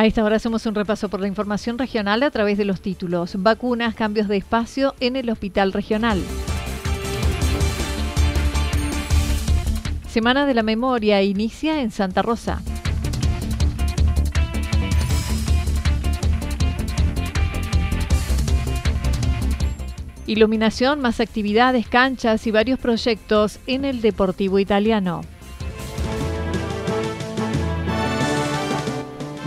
A esta hora hacemos un repaso por la información regional a través de los títulos. Vacunas, cambios de espacio en el hospital regional. Semana de la Memoria inicia en Santa Rosa. Iluminación, más actividades, canchas y varios proyectos en el Deportivo Italiano.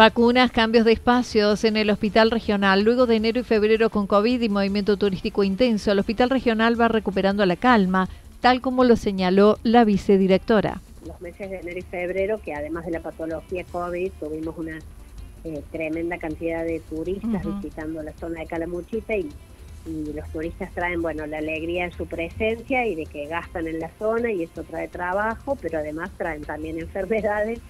Vacunas, cambios de espacios en el hospital regional. Luego de enero y febrero con COVID y movimiento turístico intenso, el hospital regional va recuperando la calma, tal como lo señaló la vicedirectora. Los meses de enero y febrero, que además de la patología COVID, tuvimos una eh, tremenda cantidad de turistas visitando la zona de Calamuchita y, y los turistas traen, bueno, la alegría de su presencia y de que gastan en la zona y eso trae trabajo, pero además traen también enfermedades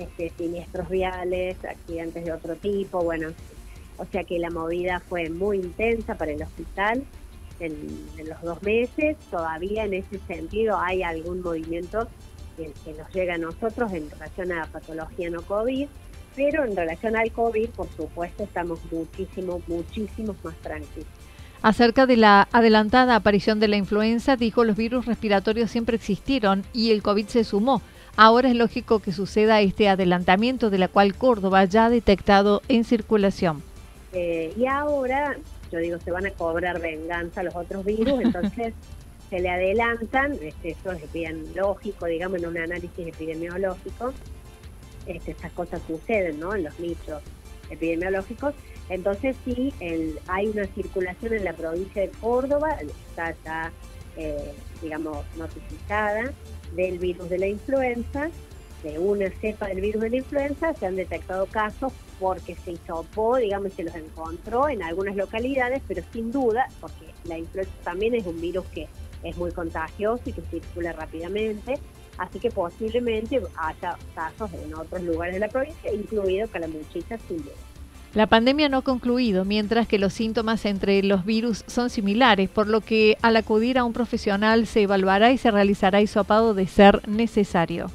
este, siniestros viales, accidentes de otro tipo, bueno, o sea que la movida fue muy intensa para el hospital en, los dos meses, todavía en ese sentido hay algún movimiento que, nos llega a nosotros en relación a la patología no COVID, pero en relación al COVID, por supuesto, estamos muchísimo, muchísimos más tranquilos. Acerca de la adelantada aparición de la influenza, dijo los virus respiratorios siempre existieron y el COVID se sumó. Ahora es lógico que suceda este adelantamiento de la cual Córdoba ya ha detectado en circulación. Eh, y ahora, yo digo, se van a cobrar venganza los otros virus, entonces se le adelantan, este, eso es bien lógico, digamos, en un análisis epidemiológico, este, estas cosas suceden ¿no? en los nichos epidemiológicos. Entonces sí, el, hay una circulación en la provincia de Córdoba, está ya, eh, digamos, notificada, del virus de la influenza, de una cepa del virus de la influenza, se han detectado casos porque se hisopó, digamos, se los encontró en algunas localidades, pero sin duda, porque la influenza también es un virus que es muy contagioso y que circula rápidamente, así que posiblemente haya casos en otros lugares de la provincia, incluido Calamuchita, sin duda. La pandemia no ha concluido, mientras que los síntomas entre los virus son similares, por lo que al acudir a un profesional se evaluará y se realizará hisopado de ser necesario.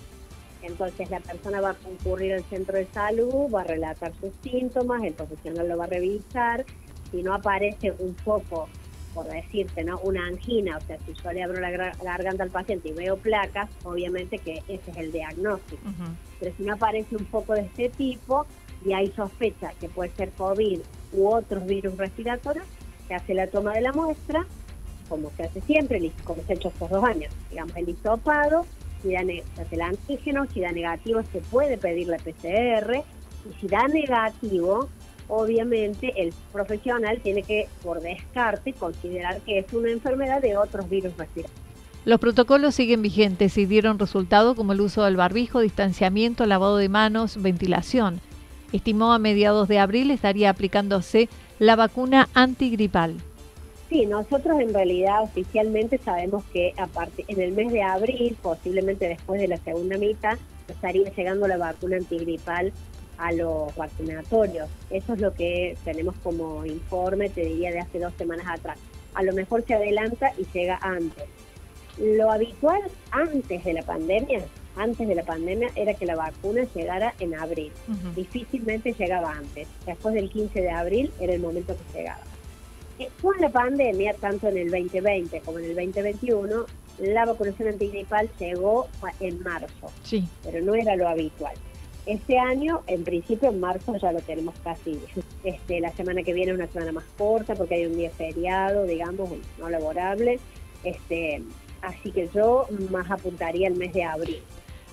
Entonces la persona va a concurrir al centro de salud, va a relatar sus síntomas, el profesional lo va a revisar. Si no aparece un poco, por decirte, ¿no? una angina, o sea, si yo le abro la garganta al paciente y veo placas, obviamente que ese es el diagnóstico. Pero si no aparece un poco de este tipo, y hay sospecha que puede ser COVID u otros virus respiratorios, se hace la toma de la muestra, como se hace siempre, como se ha hecho estos dos años, digamos, el hisopado, si da se hace el antígeno, si da negativo se puede pedir la PCR, y si da negativo, obviamente el profesional tiene que, por descarte, considerar que es una enfermedad de otros virus respiratorios. Los protocolos siguen vigentes y dieron resultado como el uso del barbijo, distanciamiento, lavado de manos, ventilación. Estimó a mediados de abril estaría aplicándose la vacuna antigripal. Sí, nosotros en realidad oficialmente sabemos que a en el mes de abril, posiblemente después de la segunda mitad, estaría llegando la vacuna antigripal a los vacunatorios. Eso es lo que tenemos como informe, te diría, de hace dos semanas atrás. A lo mejor se adelanta y llega antes. Lo habitual antes de la pandemia, antes de la pandemia, era que la vacuna llegara en abril. Difícilmente llegaba antes. Después del 15 de abril era el momento que llegaba. Eh, con la pandemia, tanto en el 2020 como en el 2021, la vacunación antigripal llegó en marzo, sí. pero no era lo habitual. Este año, en principio, en marzo ya lo tenemos casi. Este, la semana que viene es una semana más corta porque hay un día feriado, digamos, no laborable. Este, así que yo más apuntaría el mes de abril.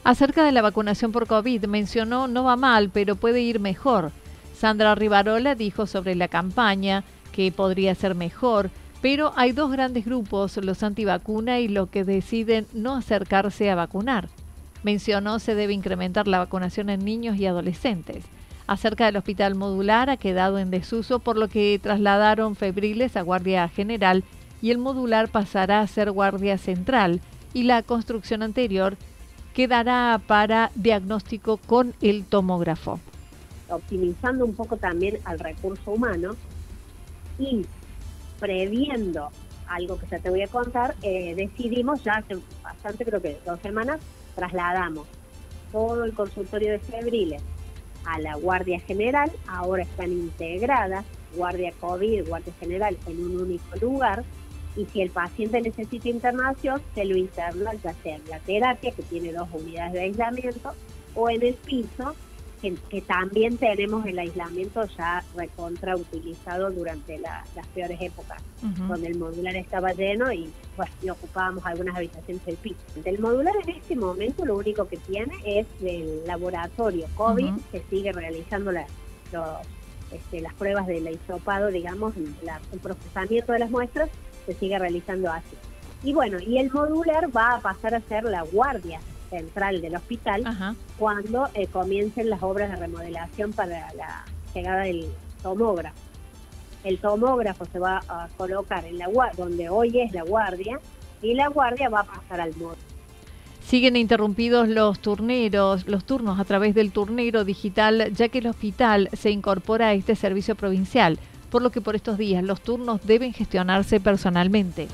Acerca de la vacunación por COVID, mencionó no va mal, pero puede ir mejor. Sandra Rivarola dijo sobre la campaña que podría ser mejor, pero hay dos grandes grupos, los antivacuna y los que deciden no acercarse a vacunar. Mencionó se debe incrementar la vacunación en niños y adolescentes. Acerca del hospital modular ha quedado en desuso por lo que trasladaron febriles a Guardia General y el modular pasará a ser Guardia Central y la construcción anterior quedará para diagnóstico con el tomógrafo. Optimizando un poco también al recurso humano y previendo algo que ya te voy a contar, eh, decidimos ya hace bastante, creo que dos semanas, trasladamos todo el consultorio de febriles a la Guardia General, ahora están integradas, Guardia COVID, Guardia General, en un único lugar, y si el paciente necesita internación, se lo interna ya sea en la terapia, que tiene dos unidades de aislamiento, o en el piso, que, también tenemos el aislamiento ya recontra utilizado durante las peores épocas, donde el modular estaba lleno y ocupábamos algunas habitaciones del piso. El modular en este momento lo único que tiene es el laboratorio COVID, que sigue realizando la, este, las pruebas del hisopado, digamos, el procesamiento de las muestras se sigue realizando así. Y bueno, y el modular va a pasar a ser la guardia central del hospital cuando eh, comiencen las obras de remodelación para la llegada del tomógrafo. El tomógrafo se va a colocar en la donde hoy es la guardia y la guardia va a pasar al módulo. Siguen interrumpidos los turneros, los turnos a través del turnero digital, ya que el hospital se incorpora a este servicio provincial, por lo que por estos días los turnos deben gestionarse personalmente.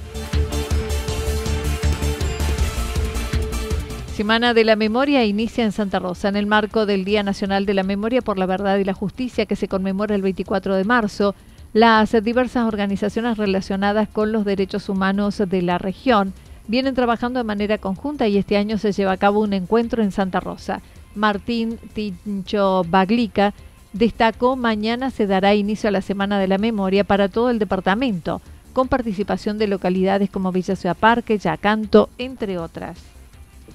Semana de la Memoria inicia en Santa Rosa en el marco del Día Nacional de la Memoria por la Verdad y la Justicia que se conmemora el 24 de marzo. Las diversas organizaciones relacionadas con los derechos humanos de la región vienen trabajando de manera conjunta y este año se lleva a cabo un encuentro en Santa Rosa. Martín Tincho Baglica destacó mañana se dará inicio a la Semana de la Memoria para todo el departamento, con participación de localidades como Villa Ciudad Parque, Yacanto, entre otras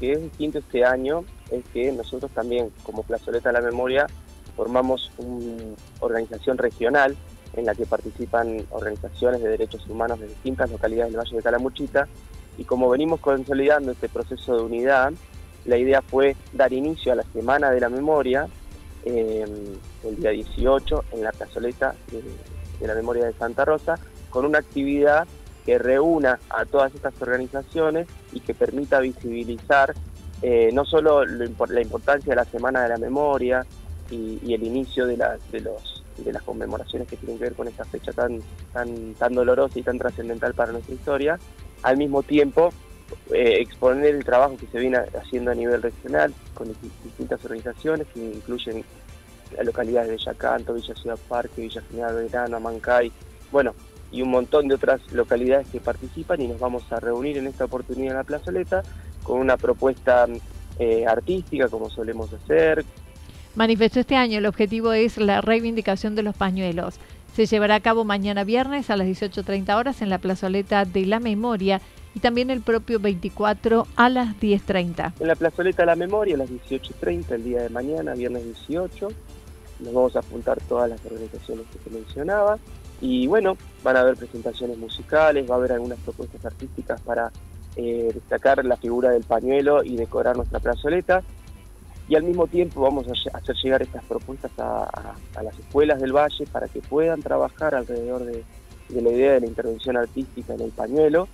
que es distinto este año es que nosotros también, como Plazoleta de la Memoria, formamos una organización regional en la que participan organizaciones de derechos humanos de distintas localidades del Valle de Calamuchita y como venimos consolidando este proceso de unidad, la idea fue dar inicio a la Semana de la Memoria eh, el día 18 en la plazoleta de la Memoria de Santa Rosa con una actividad que reúna a todas estas organizaciones y que permita visibilizar eh, no solo la importancia de la Semana de la Memoria y, el inicio de, de, los, de las conmemoraciones que tienen que ver con esta fecha tan, tan, tan dolorosa y tan trascendental para nuestra historia, al mismo tiempo eh, exponer el trabajo que se viene haciendo a nivel regional con distintas organizaciones que incluyen las localidades de Yacanto, Villa Ciudad Parque, Villa General Verano, Amancay, bueno, y un montón de otras localidades que participan y nos vamos a reunir en esta oportunidad en la plazoleta con una propuesta eh, artística como solemos hacer. Manifestó este año el objetivo es la reivindicación de los pañuelos. Se llevará a cabo mañana viernes a las 18.30 horas en la plazoleta de la memoria y también el propio 24 a las 10.30. En la plazoleta de la memoria a las 18.30 el día de mañana, viernes 18. Nos vamos a apuntar todas las organizaciones que se mencionaba. Y bueno, van a haber presentaciones musicales, va a haber algunas propuestas artísticas para eh, destacar la figura del pañuelo y decorar nuestra plazoleta. Y al mismo tiempo vamos a hacer llegar estas propuestas a, las escuelas del Valle para que puedan trabajar alrededor de, la idea de la intervención artística en el pañuelo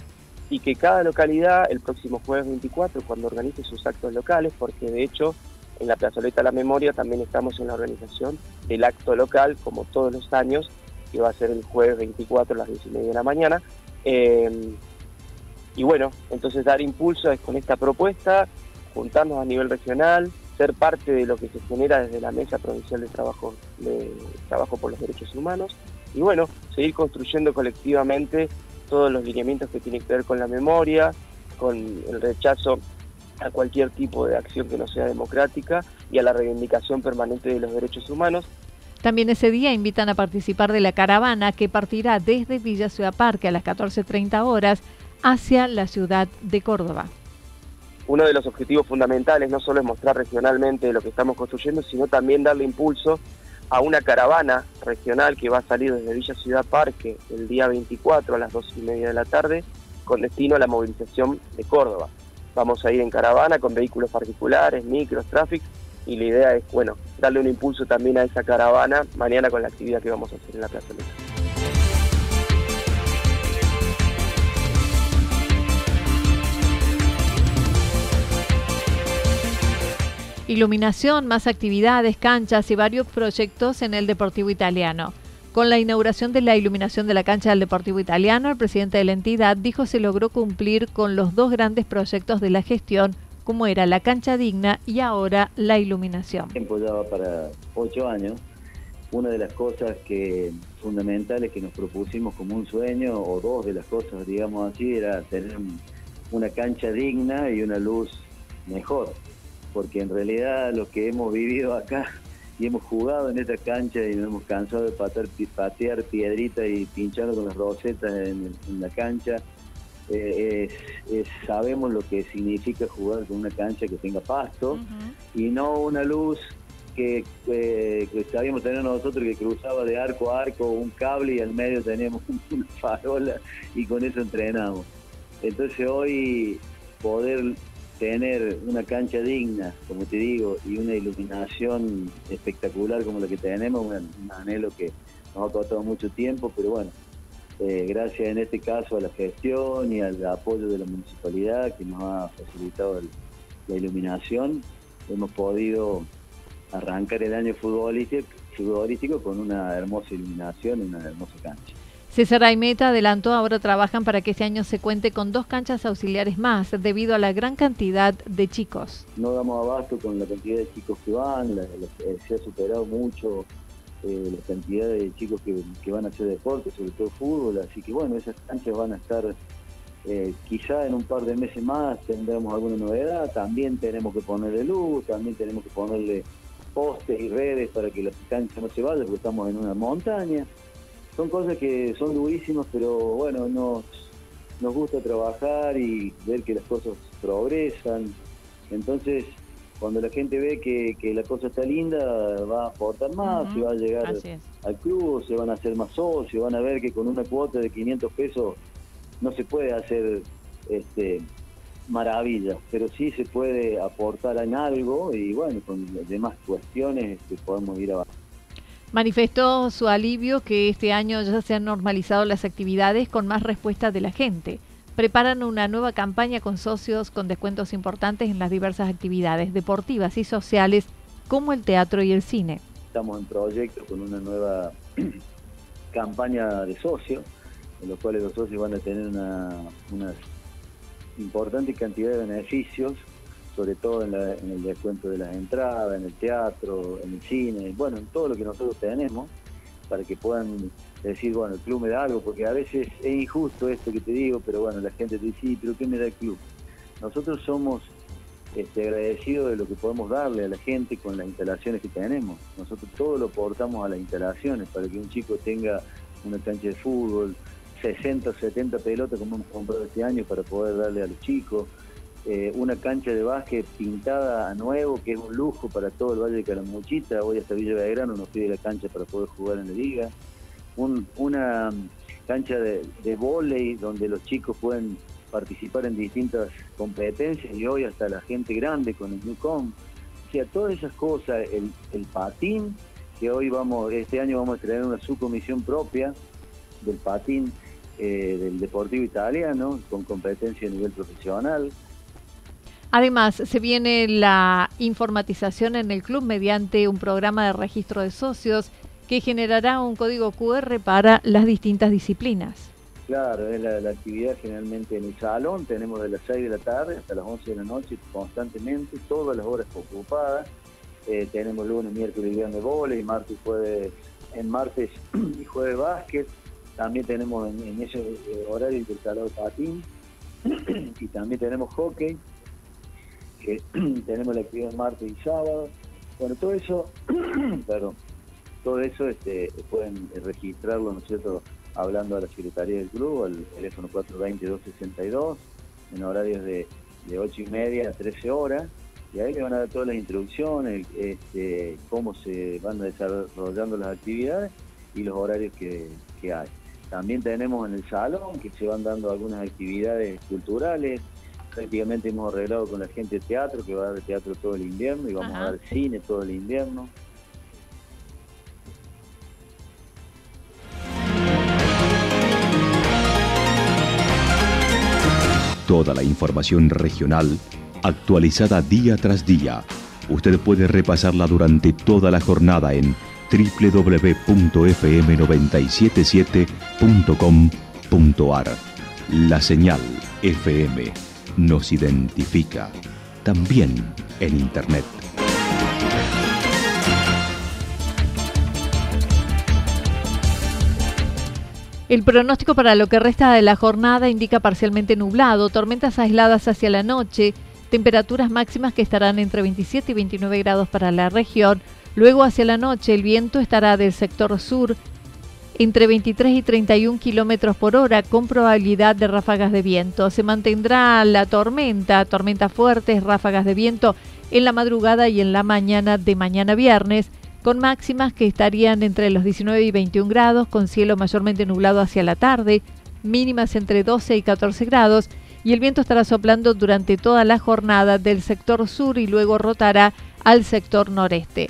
y que cada localidad el próximo jueves 24, cuando organice sus actos locales, porque de hecho en la plazoleta La Memoria también estamos en la organización del acto local, como todos los años, que va a ser el jueves 24 a las 10 y media de la mañana. Eh, y bueno, entonces dar impulso es con esta propuesta, juntarnos a nivel regional, ser parte de lo que se genera desde la Mesa Provincial de Trabajo, de Trabajo por los Derechos Humanos y bueno, seguir construyendo colectivamente todos los lineamientos que tienen que ver con la memoria, con el rechazo a cualquier tipo de acción que no sea democrática y a la reivindicación permanente de los derechos humanos. También ese día invitan a participar de la caravana que partirá desde Villa Ciudad Parque a las 14.30 horas hacia la ciudad de Córdoba. Uno de los objetivos fundamentales no solo es mostrar regionalmente lo que estamos construyendo, sino también darle impulso a una caravana regional que va a salir desde Villa Ciudad Parque el día 24 a las 2 y media de la tarde con destino a la movilización de Córdoba. Vamos a ir en caravana con vehículos particulares, micros, tráfico y la idea es, bueno, darle un impulso también a esa caravana mañana con la actividad que vamos a hacer en la Plaza Iluminación, más actividades, canchas y varios proyectos en el Deportivo Italiano. Con la inauguración de la iluminación de la cancha del Deportivo Italiano, el presidente de la entidad dijo se logró cumplir con los dos grandes proyectos de la gestión, como era la cancha digna y ahora la iluminación. Tiempo ya para ocho años. Una de las cosas que fundamentales que nos propusimos como un sueño, o dos de las cosas, digamos así, era tener una cancha digna y una luz mejor porque en realidad lo que hemos vivido acá y hemos jugado en esta cancha y nos hemos cansado de patear, patear piedritas y pinchar con las rosetas en, la cancha, eh, sabemos lo que significa jugar con una cancha que tenga pasto y no una luz que, eh, que, sabíamos tener nosotros que cruzaba de arco a arco un cable y al medio teníamos una farola y con eso entrenamos. Entonces hoy poder tener una cancha digna, como te digo, y una iluminación espectacular como la que tenemos, un, anhelo que nos ha costado mucho tiempo, pero bueno, eh, gracias en este caso a la gestión y al apoyo de la municipalidad que nos ha facilitado la iluminación, hemos podido arrancar el año futbolístico, futbolístico con una hermosa iluminación y una hermosa cancha. César Aimeta adelantó ahora trabajan para que este año se cuente con dos canchas auxiliares más debido a la gran cantidad de chicos. No damos abasto con la cantidad de chicos que van, se ha superado mucho eh, la cantidad de chicos que, van a hacer deporte, sobre todo fútbol, así que bueno, esas canchas van a estar eh, quizá en un par de meses más tendremos alguna novedad, también tenemos que ponerle luz, también tenemos que ponerle postes y redes para que la cancha no se vaya porque estamos en una montaña son cosas que son durísimas, pero bueno, nos, nos gusta trabajar y ver que las cosas progresan. Entonces, cuando la gente ve que, la cosa está linda, va a aportar más, y va a llegar al club, se van a hacer más socios, van a ver que con una cuota de 500 pesos no se puede hacer este maravillas, pero sí se puede aportar en algo y bueno, con demás cuestiones este, podemos ir avanzando. Manifestó su alivio que este año ya se han normalizado las actividades con más respuesta de la gente. Preparan una nueva campaña con socios con descuentos importantes en las diversas actividades deportivas y sociales como el teatro y el cine. Estamos en proyecto con una nueva campaña de socios, en los cuales los socios van a tener una, una importante cantidad de beneficios sobre todo en, el descuento de las entradas, en el teatro, en el cine, bueno, en todo lo que nosotros tenemos, para que puedan decir, bueno, el club me da algo, porque a veces es injusto esto que te digo, pero bueno, la gente te dice, sí, pero ¿qué me da el club? Nosotros somos este, agradecidos de lo que podemos darle a la gente con las instalaciones que tenemos. Nosotros todo lo aportamos a las instalaciones, para que un chico tenga una cancha de fútbol, 60 o 70 pelotas como hemos comprado este año para poder darle a los chicos, eh, una cancha de básquet pintada a nuevo, que es un lujo para todo el Valle de Calamuchita, hoy hasta Villa Belgrano nos pide la cancha para poder jugar en la liga, una cancha de, de volei donde los chicos pueden participar en distintas competencias y hoy hasta la gente grande con el Newcom. O sea, todas esas cosas, el, el patín, que hoy vamos, este año vamos a traer una subcomisión propia del patín eh, del Deportivo Italiano, con competencia a nivel profesional. Además, se viene la informatización en el club mediante un programa de registro de socios que generará un código QR para las distintas disciplinas. Claro, es la, actividad generalmente en el salón, tenemos de las 6 de la tarde hasta las 11 de la noche constantemente, todas las horas ocupadas. Eh, tenemos lunes, miércoles y viernes y martes y jueves, en martes y jueves básquet. También tenemos en, ese eh, horario intercalado patín y también tenemos hockey, que tenemos la actividad martes y sábado. Bueno, todo eso, perdón, todo eso este, pueden registrarlo, ¿no cierto?, hablando a la Secretaría del Club, al teléfono 420-262, en horarios de, de 8 y media a 13 horas, y ahí le van a dar todas las introducciones, este, cómo se van desarrollando las actividades y los horarios que, hay. También tenemos en el salón que se van dando algunas actividades culturales. Prácticamente hemos arreglado con la gente de teatro, que va a dar teatro todo el invierno y vamos a dar cine todo el invierno. Toda la información regional actualizada día tras día. Usted puede repasarla durante toda la jornada en www.fm977.com.ar. La señal FM nos identifica también en Internet. El pronóstico para lo que resta de la jornada indica parcialmente nublado, tormentas aisladas hacia la noche, temperaturas máximas que estarán entre 27 y 29 grados para la región. Luego hacia la noche el viento estará del sector sur entre 23 y 31 kilómetros por hora con probabilidad de ráfagas de viento. Se mantendrá la tormenta, tormentas fuertes, ráfagas de viento en la madrugada y en la mañana de mañana viernes con máximas que estarían entre los 19 y 21 grados, con cielo mayormente nublado hacia la tarde, mínimas entre 12 y 14 grados, y el viento estará soplando durante toda la jornada del sector sur y luego rotará al sector noreste.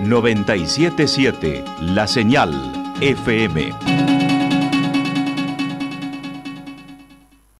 977 La Señal FM.